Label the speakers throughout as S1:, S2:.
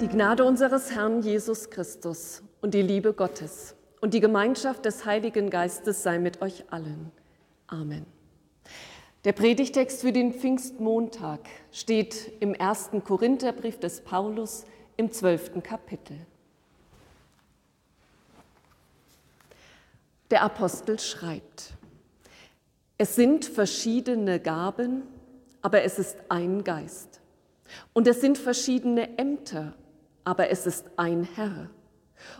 S1: Die Gnade unseres Herrn Jesus Christus und die Liebe Gottes und die Gemeinschaft des Heiligen Geistes sei mit euch allen. Amen. Der Predigtext für den Pfingstmontag steht im ersten Korintherbrief des Paulus im zwölften Kapitel. Der Apostel schreibt, es sind verschiedene Gaben, aber es ist ein Geist. Und es sind verschiedene Ämter, aber es ist ein Herr.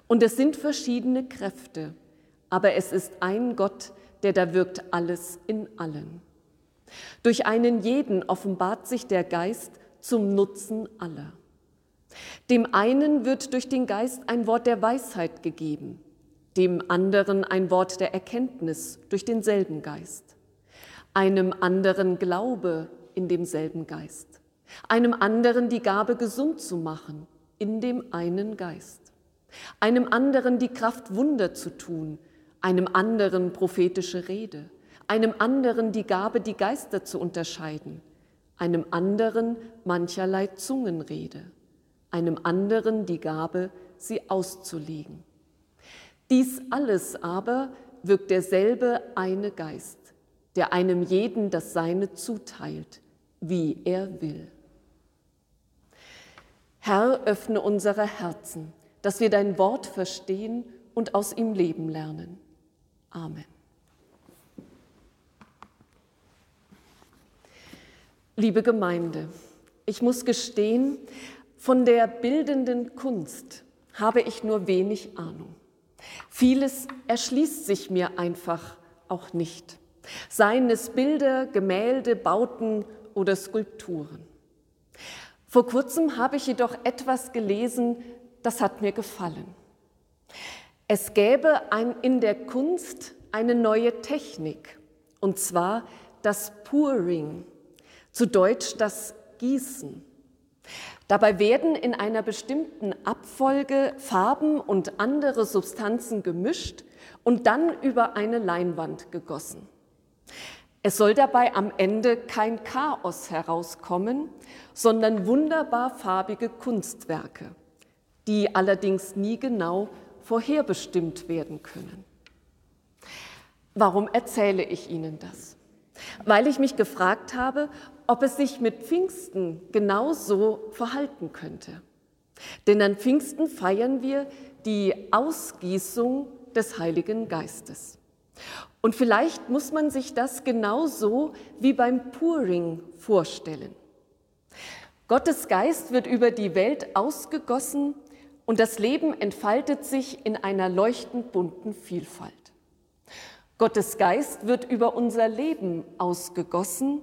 S1: Und es sind verschiedene Kräfte, aber es ist ein Gott, der da wirkt alles in allen. Durch einen jeden offenbart sich der Geist zum Nutzen aller. Dem einen wird durch den Geist ein Wort der Weisheit gegeben, dem anderen ein Wort der Erkenntnis durch denselben Geist, einem anderen Glaube in demselben Geist, einem anderen die Gabe gesund zu machen in dem einen Geist, einem anderen die Kraft Wunder zu tun, einem anderen prophetische Rede, einem anderen die Gabe, die Geister zu unterscheiden, einem anderen mancherlei Zungenrede, einem anderen die Gabe, sie auszulegen. Dies alles aber wirkt derselbe eine Geist, der einem jeden das Seine zuteilt, wie er will. Herr, öffne unsere Herzen, dass wir dein Wort verstehen und aus ihm leben lernen. Amen. Liebe Gemeinde, ich muss gestehen, von der bildenden Kunst habe ich nur wenig Ahnung. Vieles erschließt sich mir einfach auch nicht. Seien es Bilder, Gemälde, Bauten oder Skulpturen. Vor kurzem habe ich jedoch etwas gelesen, das hat mir gefallen. Es gäbe ein, in der Kunst eine neue Technik, und zwar das Pouring zu Deutsch das Gießen. Dabei werden in einer bestimmten Abfolge Farben und andere Substanzen gemischt und dann über eine Leinwand gegossen. Es soll dabei am Ende kein Chaos herauskommen, sondern wunderbar farbige Kunstwerke, die allerdings nie genau vorherbestimmt werden können. Warum erzähle ich Ihnen das? Weil ich mich gefragt habe, ob es sich mit Pfingsten genauso verhalten könnte. Denn an Pfingsten feiern wir die Ausgießung des Heiligen Geistes. Und vielleicht muss man sich das genauso wie beim Pouring vorstellen. Gottes Geist wird über die Welt ausgegossen und das Leben entfaltet sich in einer leuchtend bunten Vielfalt. Gottes Geist wird über unser Leben ausgegossen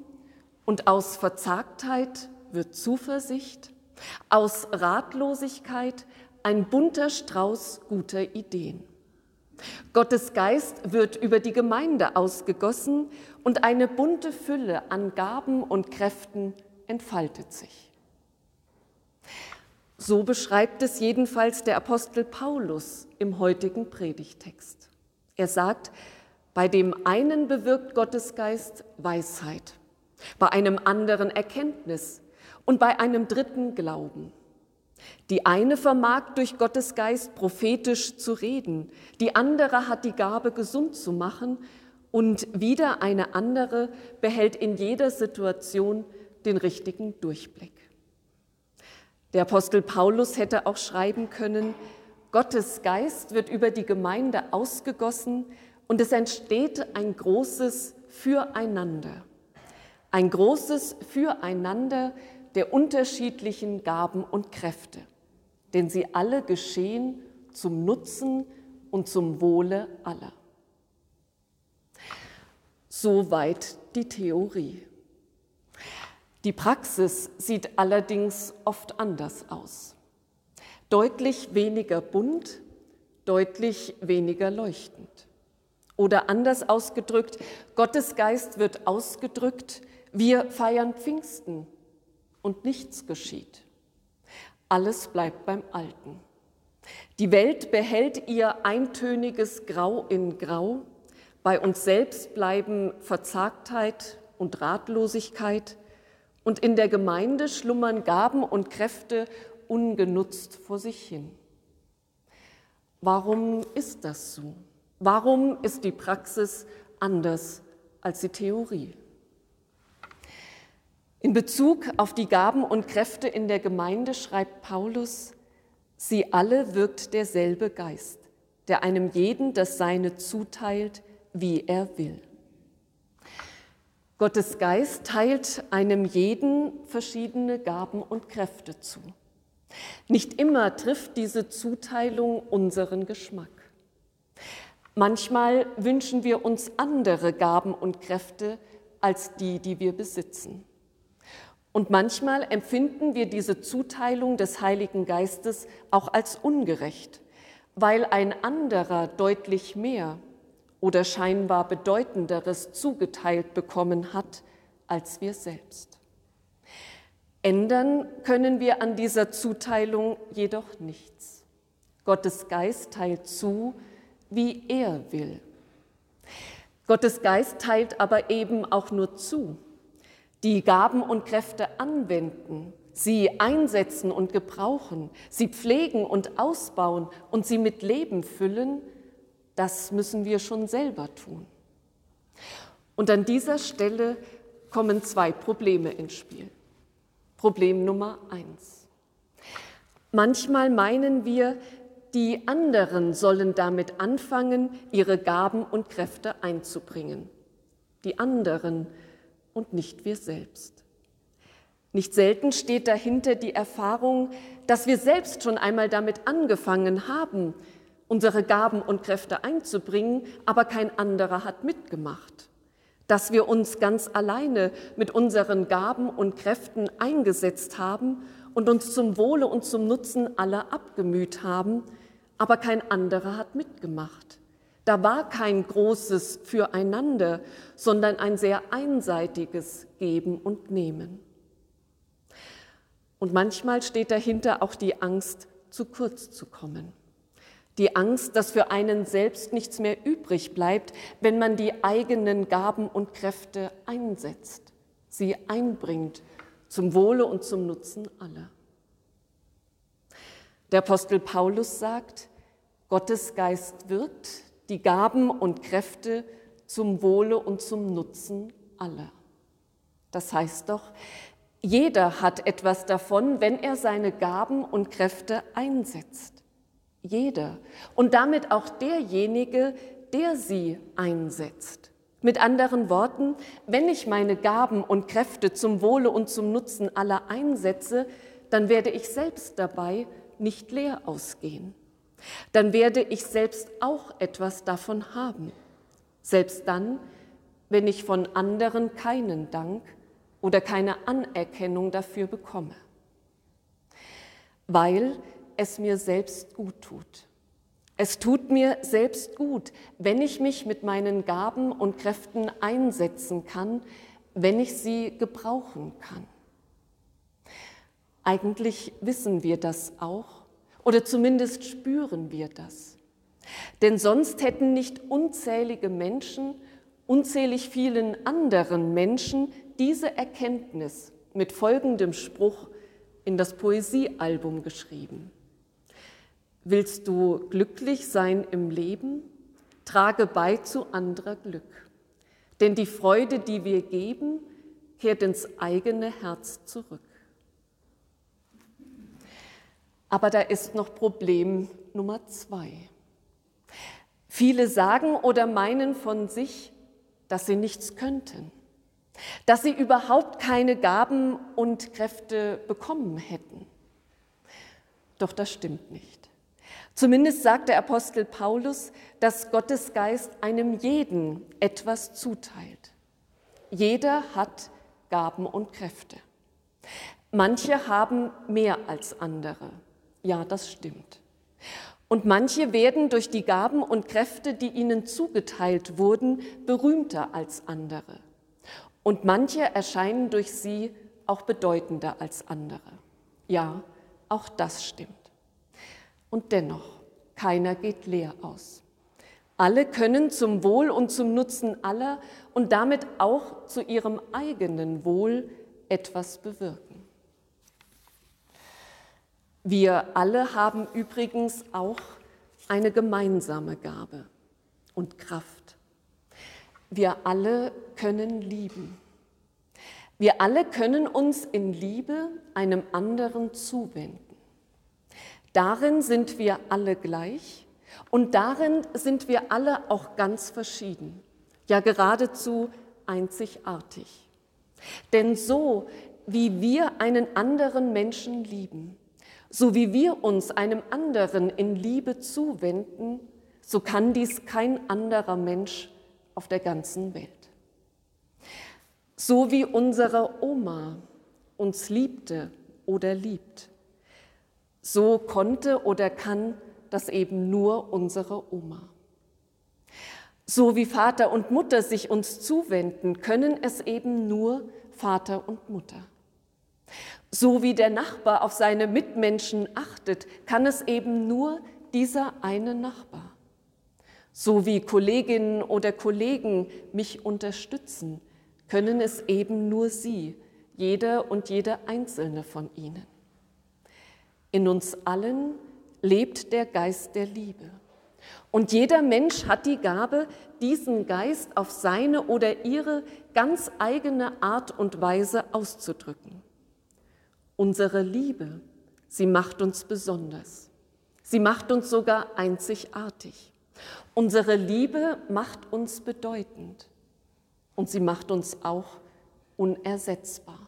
S1: und aus Verzagtheit wird Zuversicht, aus Ratlosigkeit ein bunter Strauß guter Ideen. Gottes Geist wird über die Gemeinde ausgegossen und eine bunte Fülle an Gaben und Kräften entfaltet sich. So beschreibt es jedenfalls der Apostel Paulus im heutigen Predigtext. Er sagt, bei dem einen bewirkt Gottes Geist Weisheit, bei einem anderen Erkenntnis und bei einem dritten Glauben. Die eine vermag durch Gottes Geist prophetisch zu reden, die andere hat die Gabe, gesund zu machen und wieder eine andere behält in jeder Situation den richtigen Durchblick. Der Apostel Paulus hätte auch schreiben können, Gottes Geist wird über die Gemeinde ausgegossen und es entsteht ein großes Füreinander. Ein großes Füreinander der unterschiedlichen Gaben und Kräfte, denn sie alle geschehen zum Nutzen und zum Wohle aller. Soweit die Theorie. Die Praxis sieht allerdings oft anders aus. Deutlich weniger bunt, deutlich weniger leuchtend. Oder anders ausgedrückt, Gottes Geist wird ausgedrückt, wir feiern Pfingsten und nichts geschieht. Alles bleibt beim Alten. Die Welt behält ihr eintöniges Grau in Grau. Bei uns selbst bleiben Verzagtheit und Ratlosigkeit Und in der Gemeinde schlummern Gaben und Kräfte ungenutzt vor sich hin. Warum ist das so? Warum ist die Praxis anders als die Theorie? In Bezug auf die Gaben und Kräfte in der Gemeinde schreibt Paulus, sie alle wirkt derselbe Geist, der einem jeden das Seine zuteilt, wie er will. Gottes Geist teilt einem jeden verschiedene Gaben und Kräfte zu. Nicht immer trifft diese Zuteilung unseren Geschmack. Manchmal wünschen wir uns andere Gaben und Kräfte als die, die wir besitzen. Und manchmal empfinden wir diese Zuteilung des Heiligen Geistes auch als ungerecht, weil ein anderer deutlich mehr oder scheinbar bedeutenderes zugeteilt bekommen hat als wir selbst. Ändern können wir an dieser Zuteilung jedoch nichts. Gottes Geist teilt zu, wie er will. Gottes Geist teilt aber eben auch nur zu. Die Gaben und Kräfte anwenden, sie einsetzen und gebrauchen, sie pflegen und ausbauen und sie mit Leben füllen, das müssen wir schon selber tun. Und an dieser Stelle kommen zwei Probleme ins Spiel. Problem Nummer eins. Manchmal meinen wir, die anderen sollen damit anfangen, ihre Gaben und Kräfte einzubringen. Die anderen und nicht wir selbst. Nicht selten steht dahinter die Erfahrung, dass wir selbst schon einmal damit angefangen haben, unsere Gaben und Kräfte einzubringen, aber kein anderer hat mitgemacht dass wir uns ganz alleine mit unseren Gaben und Kräften eingesetzt haben und uns zum Wohle und zum Nutzen aller abgemüht haben, aber kein anderer hat mitgemacht. Da war kein großes Füreinander, sondern ein sehr einseitiges Geben und Nehmen. Und manchmal steht dahinter auch die Angst, zu kurz zu kommen. Die Angst, dass für einen selbst nichts mehr übrig bleibt, wenn man die eigenen Gaben und Kräfte einsetzt, sie einbringt zum Wohle und zum Nutzen aller. Der Apostel Paulus sagt, Gottes Geist wirkt die Gaben und Kräfte zum Wohle und zum Nutzen aller. Das heißt doch, jeder hat etwas davon, wenn er seine Gaben und Kräfte einsetzt jeder und damit auch derjenige, der sie einsetzt. Mit anderen Worten, wenn ich meine Gaben und Kräfte zum Wohle und zum Nutzen aller einsetze, dann werde ich selbst dabei nicht leer ausgehen. Dann werde ich selbst auch etwas davon haben. Selbst dann, wenn ich von anderen keinen Dank oder keine Anerkennung dafür bekomme. Weil es mir selbst gut tut. Es tut mir selbst gut, wenn ich mich mit meinen Gaben und Kräften einsetzen kann, wenn ich sie gebrauchen kann. Eigentlich wissen wir das auch oder zumindest spüren wir das. Denn sonst hätten nicht unzählige Menschen, unzählig vielen anderen Menschen diese Erkenntnis mit folgendem Spruch in das Poesiealbum geschrieben. Willst du glücklich sein im Leben? Trage bei zu anderer Glück. Denn die Freude, die wir geben, kehrt ins eigene Herz zurück. Aber da ist noch Problem Nummer zwei. Viele sagen oder meinen von sich, dass sie nichts könnten, dass sie überhaupt keine Gaben und Kräfte bekommen hätten. Doch das stimmt nicht. Zumindest sagt der Apostel Paulus, dass Gottes Geist einem jeden etwas zuteilt. Jeder hat Gaben und Kräfte. Manche haben mehr als andere. Ja, das stimmt. Und manche werden durch die Gaben und Kräfte, die ihnen zugeteilt wurden, berühmter als andere. Und manche erscheinen durch sie auch bedeutender als andere. Ja, auch das stimmt. Und dennoch, keiner geht leer aus. Alle können zum Wohl und zum Nutzen aller und damit auch zu ihrem eigenen Wohl etwas bewirken. Wir alle haben übrigens auch eine gemeinsame Gabe und Kraft. Wir alle können lieben. Wir alle können uns in Liebe einem anderen zuwenden. Darin sind wir alle gleich und darin sind wir alle auch ganz verschieden, ja geradezu einzigartig. Denn so wie wir einen anderen Menschen lieben, so wie wir uns einem anderen in Liebe zuwenden, so kann dies kein anderer Mensch auf der ganzen Welt. So wie unsere Oma uns liebte oder liebt, so konnte oder kann das eben nur unsere Oma. So wie Vater und Mutter sich uns zuwenden, können es eben nur Vater und Mutter. So wie der Nachbar auf seine Mitmenschen achtet, kann es eben nur dieser eine Nachbar. So wie Kolleginnen oder Kollegen mich unterstützen, können es eben nur sie, jeder und jede einzelne von ihnen. In uns allen lebt der Geist der Liebe. Und jeder Mensch hat die Gabe, diesen Geist auf seine oder ihre ganz eigene Art und Weise auszudrücken. Unsere Liebe, sie macht uns besonders. Sie macht uns sogar einzigartig. Unsere Liebe macht uns bedeutend und sie macht uns auch unersetzbar.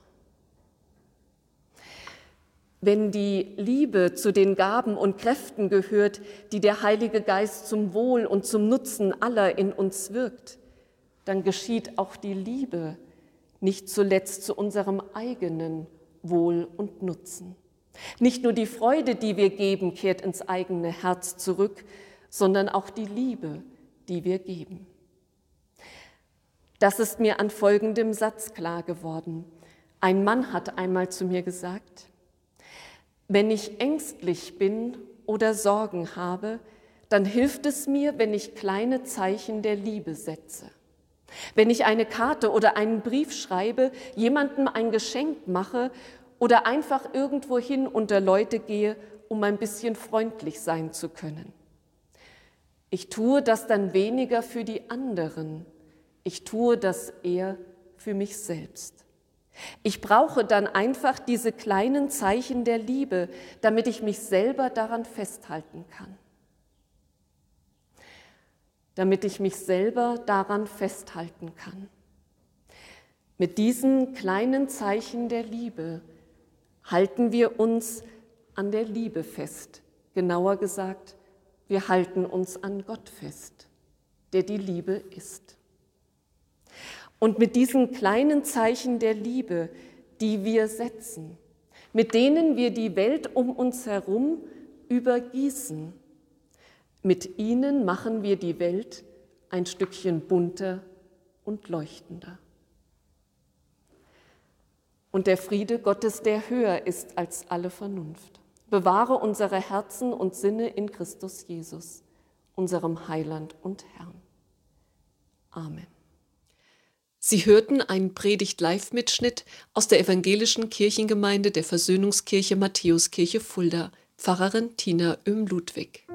S1: Wenn die Liebe zu den Gaben und Kräften gehört, die der Heilige Geist zum Wohl und zum Nutzen aller in uns wirkt, dann geschieht auch die Liebe nicht zuletzt zu unserem eigenen Wohl und Nutzen. Nicht nur die Freude, die wir geben, kehrt ins eigene Herz zurück, sondern auch die Liebe, die wir geben. Das ist mir an folgendem Satz klar geworden. Ein Mann hat einmal zu mir gesagt, wenn ich ängstlich bin oder Sorgen habe, dann hilft es mir, wenn ich kleine Zeichen der Liebe setze. Wenn ich eine Karte oder einen Brief schreibe, jemandem ein Geschenk mache oder einfach irgendwohin unter Leute gehe, um ein bisschen freundlich sein zu können. Ich tue das dann weniger für die anderen, ich tue das eher für mich selbst. Ich brauche dann einfach diese kleinen Zeichen der Liebe, damit ich mich selber daran festhalten kann. Damit ich mich selber daran festhalten kann. Mit diesen kleinen Zeichen der Liebe halten wir uns an der Liebe fest. Genauer gesagt, wir halten uns an Gott fest, der die Liebe ist. Und mit diesen kleinen Zeichen der Liebe, die wir setzen, mit denen wir die Welt um uns herum übergießen, mit ihnen machen wir die Welt ein Stückchen bunter und leuchtender. Und der Friede Gottes, der höher ist als alle Vernunft, bewahre unsere Herzen und Sinne in Christus Jesus, unserem Heiland und Herrn. Amen. Sie hörten einen Predigt-Live-Mitschnitt aus der evangelischen Kirchengemeinde der Versöhnungskirche Matthäuskirche Fulda, Pfarrerin Tina Öhm-Ludwig.